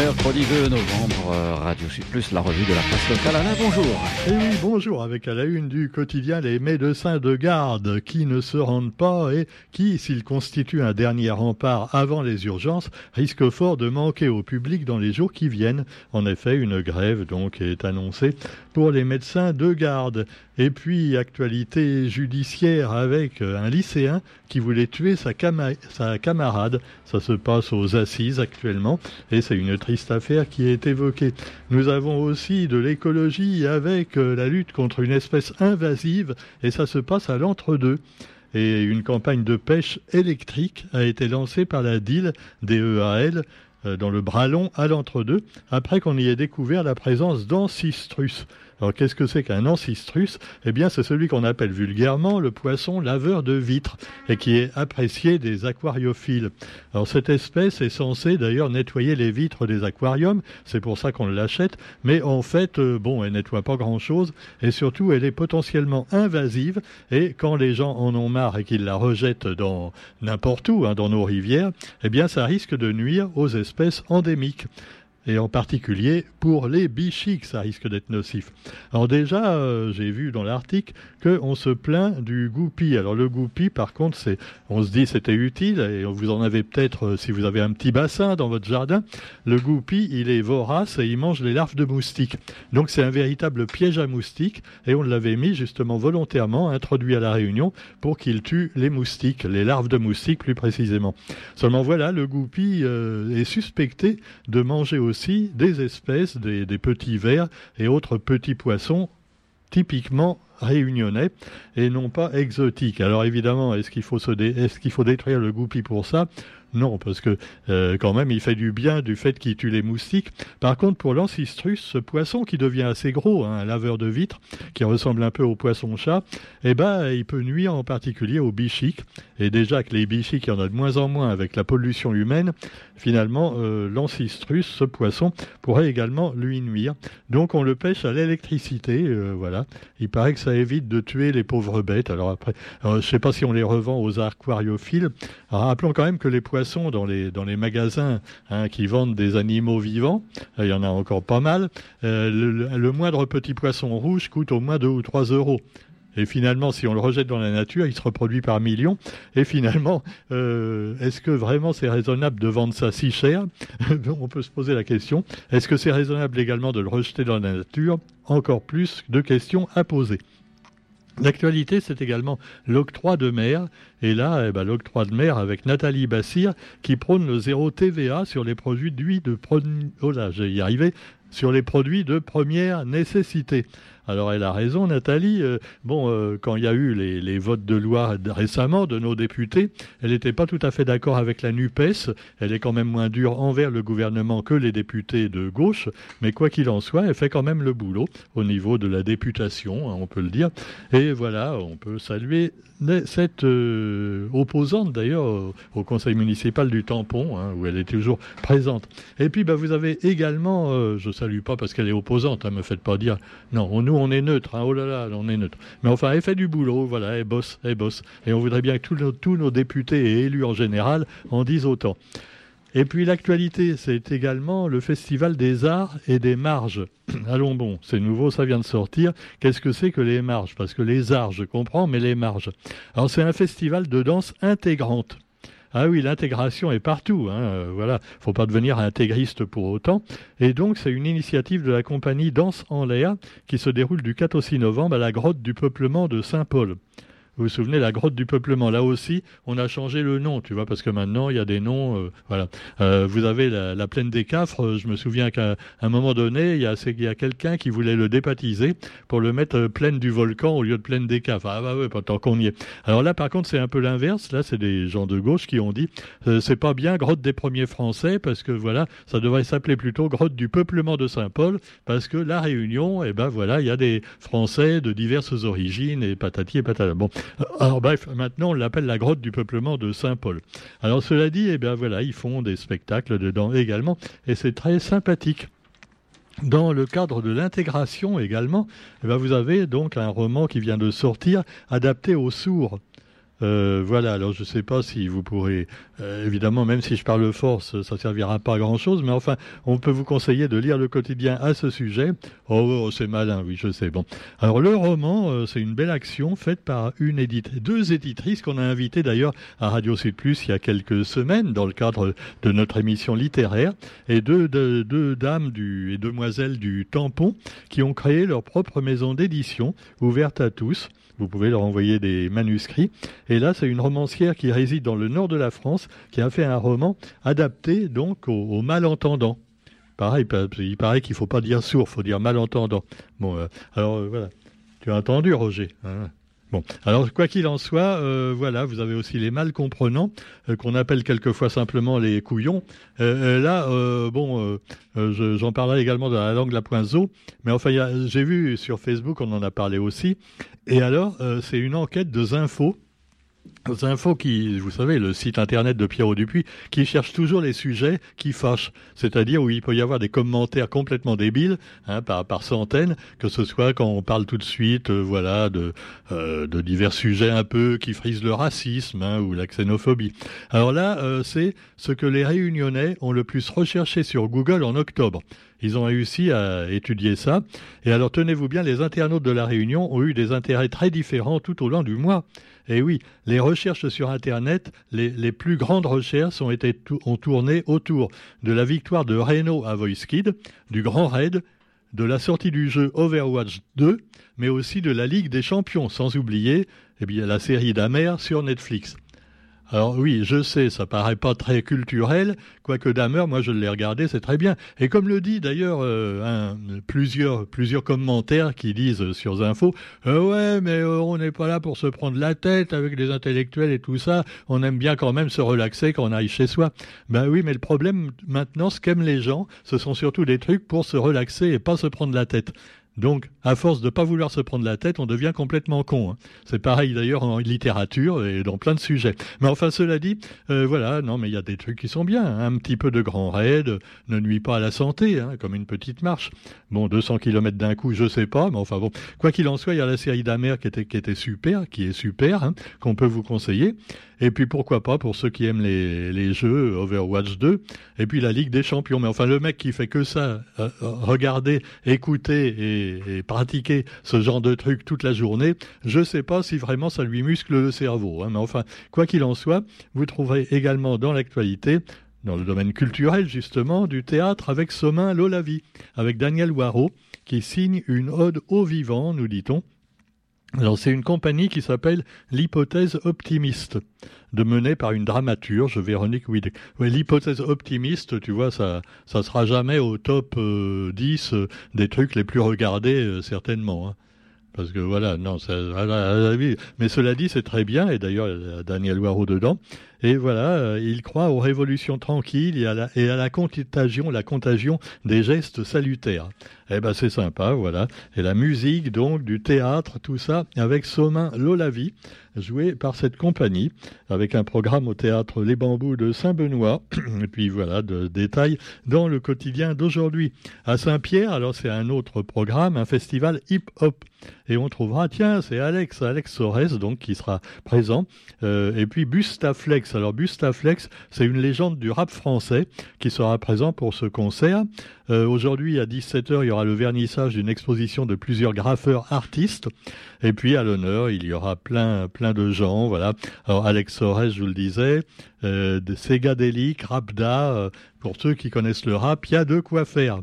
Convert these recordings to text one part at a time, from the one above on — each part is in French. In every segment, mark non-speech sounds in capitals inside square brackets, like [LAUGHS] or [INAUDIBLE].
mercredi 2 novembre, euh, Radio Sud Plus, la revue de la presse locale. Alain, bonjour. Et oui, bonjour, avec à la une du quotidien les médecins de garde qui ne se rendent pas et qui, s'ils constituent un dernier rempart avant les urgences, risquent fort de manquer au public dans les jours qui viennent. En effet, une grève donc est annoncée pour les médecins de garde. Et puis, actualité judiciaire avec un lycéen qui voulait tuer sa, sa camarade. Ça se passe aux assises actuellement et c'est une affaire qui est évoquée. Nous avons aussi de l'écologie avec euh, la lutte contre une espèce invasive et ça se passe à l'entre-deux et une campagne de pêche électrique a été lancée par la DIL, DEAL, euh, dans le Bralon à l'entre-deux, après qu'on y ait découvert la présence d'ancistrus. Alors qu'est-ce que c'est qu'un ancistrus Eh bien c'est celui qu'on appelle vulgairement le poisson laveur de vitres et qui est apprécié des aquariophiles. Alors cette espèce est censée d'ailleurs nettoyer les vitres des aquariums, c'est pour ça qu'on l'achète, mais en fait, euh, bon, elle nettoie pas grand-chose et surtout elle est potentiellement invasive. Et quand les gens en ont marre et qu'ils la rejettent dans n'importe où, hein, dans nos rivières, eh bien ça risque de nuire aux espèces endémiques et en particulier pour les bichiques, ça risque d'être nocif. Alors déjà, euh, j'ai vu dans l'article qu'on se plaint du goupil. Alors le goupil, par contre, c'est, on se dit c'était utile, et vous en avez peut-être euh, si vous avez un petit bassin dans votre jardin. Le goupil, il est vorace et il mange les larves de moustiques. Donc c'est un véritable piège à moustiques, et on l'avait mis justement volontairement, introduit à la Réunion, pour qu'il tue les moustiques, les larves de moustiques plus précisément. Seulement voilà, le goupil euh, est suspecté de manger des espèces, des, petits vers et autres petits poissons typiquement réunionnais et non pas exotiques. Alors évidemment, est-ce qu'il faut, est qu'il faut détruire le goupil pour ça? Non, parce que euh, quand même, il fait du bien du fait qu'il tue les moustiques. Par contre, pour l'ancistrus, ce poisson qui devient assez gros, hein, un laveur de vitres, qui ressemble un peu au poisson-chat, eh ben, il peut nuire en particulier aux bichiques. Et déjà que les bichiques, il y en a de moins en moins avec la pollution humaine, finalement, euh, l'ancistrus, ce poisson, pourrait également lui nuire. Donc, on le pêche à l'électricité, euh, voilà. Il paraît que ça évite de tuer les pauvres bêtes. Alors après, je ne sais pas si on les revend aux aquariophiles. Alors, rappelons quand même que les poissons dans les, dans les magasins hein, qui vendent des animaux vivants, il y en a encore pas mal, euh, le, moindre petit poisson rouge coûte au moins 2 ou 3 euros. Et finalement, si on le rejette dans la nature, il se reproduit par millions. Et finalement, euh, est-ce que vraiment c'est raisonnable de vendre ça si cher [LAUGHS] On peut se poser la question. Est-ce que c'est raisonnable également de le rejeter dans la nature Encore plus de questions à poser. L'actualité, c'est également l'octroi de mer. Et là, eh ben, l'octroi de mer avec Nathalie Bassir qui prône le zéro TVA sur les produits d'huile de... Oh j'ai y arrivé sur les produits de première nécessité. Alors elle a raison, Nathalie. Euh, bon, euh, quand il y a eu les, votes de loi récemment de nos députés, elle n'était pas tout à fait d'accord avec la NUPES. Elle est quand même moins dure envers le gouvernement que les députés de gauche. Mais quoi qu'il en soit, elle fait quand même le boulot au niveau de la députation, hein, on peut le dire. Et voilà, on peut saluer cette euh, opposante d'ailleurs au conseil municipal du Tampon, hein, où elle est toujours présente. Et puis bah, vous avez également, je salue pas parce qu'elle est opposante, hein, me faites pas dire, non, nous on est neutre, hein, oh là là, on est neutre. Mais enfin, elle fait du boulot, voilà, elle bosse, elle bosse. Et on voudrait bien que tous nos, tous nos députés et élus en général en disent autant. Et puis l'actualité, c'est également le Festival des Arts et des Marges. [CLEARS THROAT] Allons bon, c'est nouveau, ça vient de sortir. Qu'est-ce que c'est que les marges? Parce que les arts, je comprends, mais les marges. Alors c'est un festival de danse intégrante. Ah oui, l'intégration est partout. Hein, euh, voilà, faut pas devenir intégriste pour autant. Et donc, c'est une initiative de la compagnie Danse en l'air qui se déroule du 4 au 6 novembre à la grotte du peuplement de Saint-Paul. Vous vous souvenez, la grotte du peuplement, là aussi, on a changé le nom, tu vois, parce que maintenant, il y a des noms, euh, voilà. Euh, vous avez la, plaine des Cafres, euh, je me souviens qu'à un moment donné, il y a, quelqu'un qui voulait le débaptiser pour le mettre plaine du volcan au lieu de plaine des Cafres. Ah bah ouais, pas tant qu'on y est. Alors là, par contre, c'est un peu l'inverse. Là, c'est des gens de gauche qui ont dit, c'est pas bien grotte des premiers Français, parce que voilà, ça devrait s'appeler plutôt grotte du peuplement de Saint-Paul, parce que la Réunion, eh ben voilà, il y a des Français de diverses origines et patati et patata. Bon, alors bref, maintenant on l'appelle la grotte du peuplement de Saint-Paul. Alors cela dit, eh bien voilà, ils font des spectacles dedans également, et c'est très sympathique. Dans le cadre de l'intégration également, eh vous avez donc un roman qui vient de sortir, adapté aux sourds. Euh, voilà, alors je ne sais pas si vous pourrez, euh, évidemment, même si je parle force, ça ne servira pas à grand-chose, mais enfin, on peut vous conseiller de lire le quotidien à ce sujet. Oh, oh c'est malin, oui, je sais. Bon, alors le roman, euh, c'est une belle action faite par une deux éditrices qu'on a invitées d'ailleurs à Radio Sud Plus il y a quelques semaines dans le cadre de notre émission littéraire, et deux, dames et demoiselles du Tampon qui ont créé leur propre maison d'édition ouverte à tous. Vous pouvez leur envoyer des manuscrits. Et là, c'est une romancière qui réside dans le nord de la France, qui a fait un roman adapté donc aux, malentendants. Pareil, il paraît qu'il ne faut pas dire sourd, il faut dire malentendant. Bon, euh, alors euh, voilà. Tu as entendu, Roger hein Bon, alors quoi qu'il en soit, euh, voilà, vous avez aussi les mal comprenants qu'on appelle quelquefois simplement les couillons. là, bon, j'en parlerai également dans la langue la poinzo, mais enfin, j'ai vu sur Facebook, on en a parlé aussi, et alors, c'est une enquête de Zinfo. Zinfo qui, vous savez, le site internet de Pierrot Dupuis, qui cherche toujours les sujets qui fâchent, c'est-à-dire où il peut y avoir des commentaires complètement débiles, hein, par, par centaines, que ce soit quand on parle tout de suite, euh, voilà, de, euh, de divers sujets un peu qui frisent le racisme hein, ou la xénophobie. Alors là, c'est ce que les Réunionnais ont le plus recherché sur Google en octobre. Ils ont réussi à étudier ça. Et alors, tenez-vous bien, les internautes de la Réunion ont eu des intérêts très différents tout au long du mois. Et oui, les recherches sur Internet, les, plus grandes recherches ont, tourné autour de la victoire de Renault à Voice Kid, du Grand Raid, de la sortie du jeu Overwatch 2, mais aussi de la Ligue des Champions, sans oublier eh bien, la série d'Amer sur Netflix. Alors oui, je sais, ça paraît pas très culturel, quoique Damer, moi je l'ai regardé, c'est très bien. Et comme le dit d'ailleurs euh, plusieurs, plusieurs commentaires qui disent sur Zinfo, euh, ouais, mais euh, on n'est pas là pour se prendre la tête avec les intellectuels et tout ça, on aime bien quand même se relaxer quand on arrive chez soi. Ben oui, mais le problème maintenant, ce qu'aiment les gens, ce sont surtout des trucs pour se relaxer et pas se prendre la tête. Donc, à force de ne pas vouloir se prendre la tête, on devient complètement con. Hein. C'est pareil d'ailleurs en littérature et dans plein de sujets. Mais enfin, cela dit, euh, voilà, non, mais il y a des trucs qui sont bien. Hein. Un petit peu de grand raid ne nuit pas à la santé, hein, comme une petite marche. Bon, 200 km d'un coup, je sais pas, mais enfin bon, quoi qu'il en soit, il y a la série d'Amer qui était, qui était super, qui est super, qu'on peut vous conseiller. Et puis pourquoi pas pour ceux qui aiment les, les, jeux Overwatch 2. Et puis la Ligue des Champions. Mais enfin le mec qui fait que ça, euh, regarder, écouter et, et, pratiquer ce genre de truc toute la journée, je sais pas si vraiment ça lui muscle le cerveau. Hein. Mais enfin, quoi qu'il en soit, vous trouverez également dans l'actualité dans le domaine culturel justement, du théâtre avec Somin Lolavi, avec Daniel Waro, qui signe une ode au vivant, nous dit-on, alors c'est une compagnie qui s'appelle l'hypothèse optimiste, de menée par une dramaturge, Véronique Widek. l'hypothèse optimiste, tu vois, ça ça sera jamais au top 10 euh, euh, des trucs les plus regardés, euh, certainement. Hein. Parce que voilà, non, ça, mais cela dit, c'est très bien, et d'ailleurs, Daniel Waro dedans. Et voilà, euh, il croit aux révolutions tranquilles et à, la, contagion, la contagion des gestes salutaires. Eh ben c'est sympa, voilà. Et la musique, donc, du théâtre, tout ça, avec Somin Lolavi, joué par cette compagnie, avec un programme au théâtre Les Bambous de Saint-Benoît. [CLEARS THROAT] Et puis voilà, de détails dans le quotidien d'aujourd'hui. À Saint-Pierre, alors c'est un autre programme, un festival hip-hop. Et on trouvera, tiens, c'est Alex, Alex Sores, donc, qui sera présent. Euh, et puis Bustaflex, alors Bustaflex, c'est une légende du rap français qui sera présent pour ce concert. Euh, aujourd'hui, à 17h, il y aura le vernissage d'une exposition de plusieurs graffeurs artistes. Et puis, à l'honneur, il y aura plein, plein de gens. Voilà. Alors, Alex Sores, je vous le disais, euh, Segadelic, Rapda, euh, pour ceux qui connaissent le rap, il y a de quoi faire.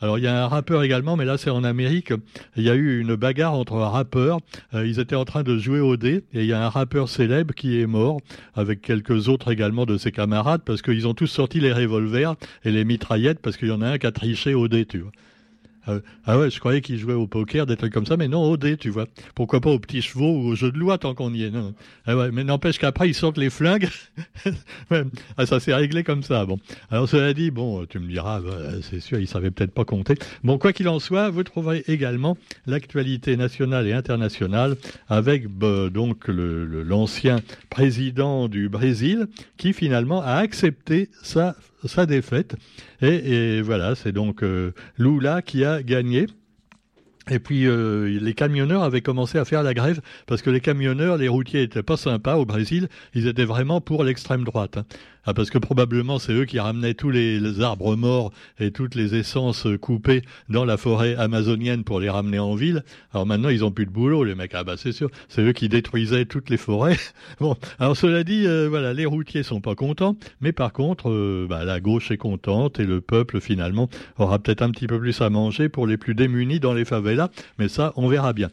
Alors il y a un rappeur également, mais là c'est en Amérique. Il y a eu une bagarre entre un rappeur. Euh, ils étaient en train de jouer au dé et il y a un rappeur célèbre qui est mort avec quelques autres également de ses camarades parce qu'ils ont tous sorti les revolvers et les mitraillettes parce qu'il y en a un qui a triché au dé, tu vois. Ah, ah ouais, je croyais qu'il jouait au poker, des trucs comme ça, mais non, au dé, tu vois. Pourquoi pas aux petits chevaux ou aux jeux de loi tant qu'on y est. Non. Ah ouais, mais n'empêche qu'après, ils sortent les flingues. [LAUGHS] ah, ça s'est réglé comme ça. Bon. Alors, cela dit, bon, tu me diras, bah, c'est sûr, ils savaient peut-être pas compter. Bon, quoi qu'il en soit, vous trouverez également l'actualité nationale et internationale avec bah, donc l'ancien président du Brésil qui finalement a accepté sa sa défaite. Et, voilà, c'est donc euh, Lula qui a gagné. Et puis euh, les camionneurs avaient commencé à faire la grève parce que les camionneurs, les routiers étaient pas sympas au Brésil. Ils étaient vraiment pour l'extrême droite. Hein. Ah, parce que probablement c'est eux qui ramenaient tous les, arbres morts et toutes les essences coupées dans la forêt amazonienne pour les ramener en ville. Alors maintenant ils ont plus de boulot les mecs. Ah bah c'est sûr, c'est eux qui détruisaient toutes les forêts. [LAUGHS] bon, alors cela dit, euh, voilà, les routiers sont pas contents, mais par contre, euh, bah, la gauche est contente et le peuple finalement aura peut-être un petit peu plus à manger pour les plus démunis dans les favelas. Mais ça, on verra bien.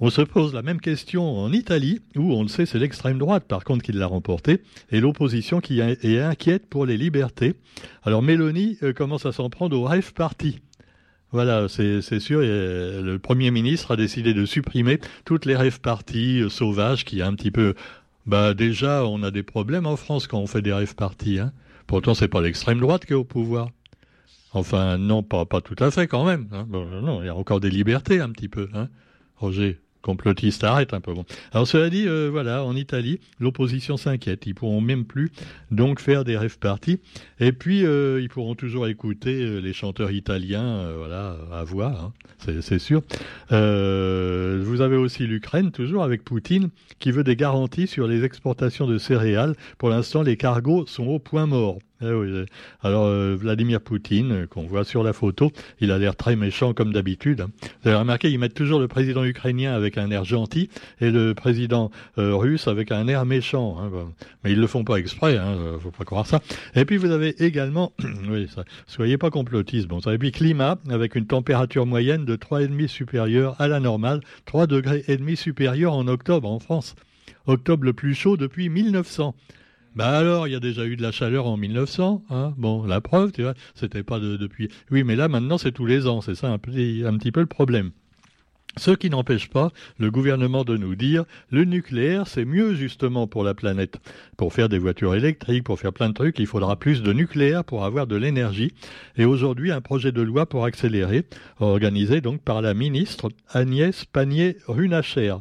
On se pose la même question en Italie, où on le sait, c'est l'extrême droite par contre qui l'a remporté, et l'opposition qui est inquiète pour les libertés. Alors Mélanie euh, commence à s'en prendre au Rêve Party. Voilà, c'est sûr. le Premier ministre a décidé de supprimer toutes les rêves parties euh, sauvages qui a un petit peu... Bah déjà, on a des problèmes en France quand on fait des rêves parties. Hein. Pourtant, c'est pas l'extrême droite qui est au pouvoir. Enfin, non, pas, tout à fait quand même. Hein. non, il y a encore des libertés un petit peu. Hein. Roger complotiste, arrête un peu. Bon. Alors cela dit, euh, voilà, en Italie, l'opposition s'inquiète. Ils pourront même plus donc faire des rêves parties. Et puis euh, ils pourront toujours écouter euh, les chanteurs italiens, voilà, à voix, hein, c'est sûr. vous avez aussi l'Ukraine, toujours avec Poutine, qui veut des garanties sur les exportations de céréales. Pour l'instant, les cargos sont au point mort. Eh oui. Alors euh, Vladimir Poutine, euh, qu'on voit sur la photo, il a l'air très méchant comme d'habitude. Hein. Vous avez remarqué, ils mettent toujours le président ukrainien avec un air gentil et le président euh, russe avec un air méchant. Hein. Mais ils le font pas exprès, hein, faut pas croire ça. Et puis vous avez également, [CLEARS THROAT] oui, soyez pas complotistes, bon, ça. Et puis climat avec une température moyenne de 3,5 supérieure à la normale, 3 degrés et demi supérieur en octobre en France. Octobre le plus chaud depuis 1900. Bah alors, il y a déjà eu de la chaleur en 1900, hein Bon, la preuve, tu vois, c'était pas depuis. Oui, mais là, maintenant, c'est tous les ans, c'est ça un petit, un petit peu le problème. Ce qui n'empêche pas le gouvernement de nous dire le nucléaire c'est mieux justement pour la planète. Pour faire des voitures électriques, pour faire plein de trucs, il faudra plus de nucléaire pour avoir de l'énergie. Et aujourd'hui, un projet de loi pour accélérer, organisé donc par la ministre Agnès Pannier-Runacher.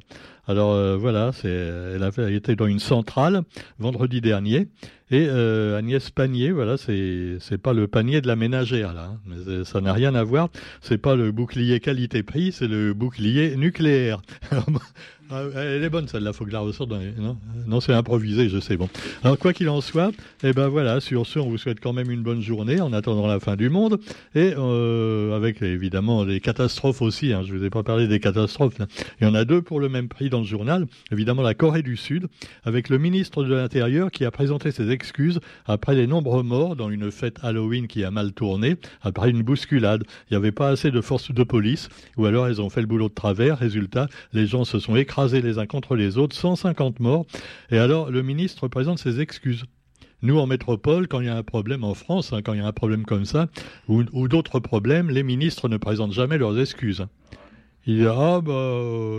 Alors euh, voilà, c'est, elle, avait, été dans une centrale vendredi dernier. Et euh, Agnès Panier, voilà, c'est pas le panier de la ménagère là, hein. mais ça n'a rien à voir. C'est pas le bouclier qualité-prix, c'est le bouclier nucléaire. [LAUGHS] Ah, elle est bonne celle-là, faut que la ressorte. Non, non c'est improvisé, je sais. Bon. Alors quoi qu'il en soit, eh ben voilà. Sur ce, on vous souhaite quand même une bonne journée en attendant la fin du monde et euh, avec évidemment les catastrophes aussi. Hein. Je vous ai pas parlé des catastrophes. Il y en a deux pour le même prix dans le journal. Évidemment la Corée du Sud avec le ministre de l'Intérieur qui a présenté ses excuses après les nombreux morts dans une fête Halloween qui a mal tourné après une bousculade. Il n'y avait pas assez de forces de police ou alors elles ont fait le boulot de travers. Résultat, les gens se sont écrasés les uns contre les autres, 150 morts. Et alors, le ministre présente ses excuses. Nous, en métropole, quand il y a un problème en France, hein, quand il y a un problème comme ça, ou, d'autres problèmes, les ministres ne présentent jamais leurs excuses. Il dit ah bah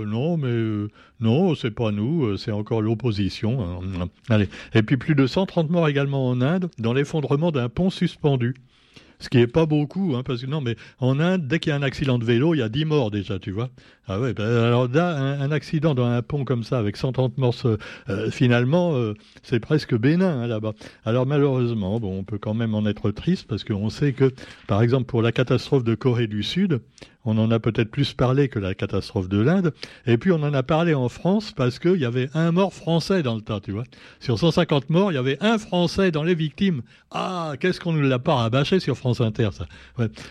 non mais euh, non c'est pas nous euh, c'est encore l'opposition. Hein. Allez et puis plus de 130 morts également en Inde dans l'effondrement d'un pont suspendu ce qui est pas beaucoup, hein, parce que non, mais en Inde, dès qu'il y a un accident de vélo, il y a 10 morts déjà, tu vois. Ah ouais, ben, alors là, un, accident dans un pont comme ça, avec 130 morts, euh, finalement, euh, c'est presque bénin hein, là-bas. Alors malheureusement, bon, on peut quand même en être triste, parce qu'on sait que, par exemple, pour la catastrophe de Corée du Sud, on en a peut-être plus parlé que la catastrophe de l'Inde. Et puis on en a parlé en France parce qu'il y avait un mort français dans le tas, tu vois. Sur 150 morts, il y avait un français dans les victimes. Ah, qu'est-ce qu'on nous l'a pas rabâché sur France Inter, ça.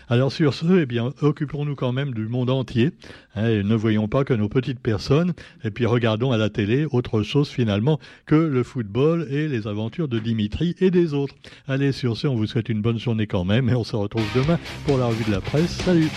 Alors sur ce, eh bien, occupons-nous quand même du monde entier. Hein, et ne voyons pas que nos petites personnes. Et puis regardons à la télé autre chose finalement que le football et les aventures de Dimitri et des autres. Allez, sur ce, on vous souhaite une bonne journée quand même et on se retrouve demain pour la revue de la presse. Salut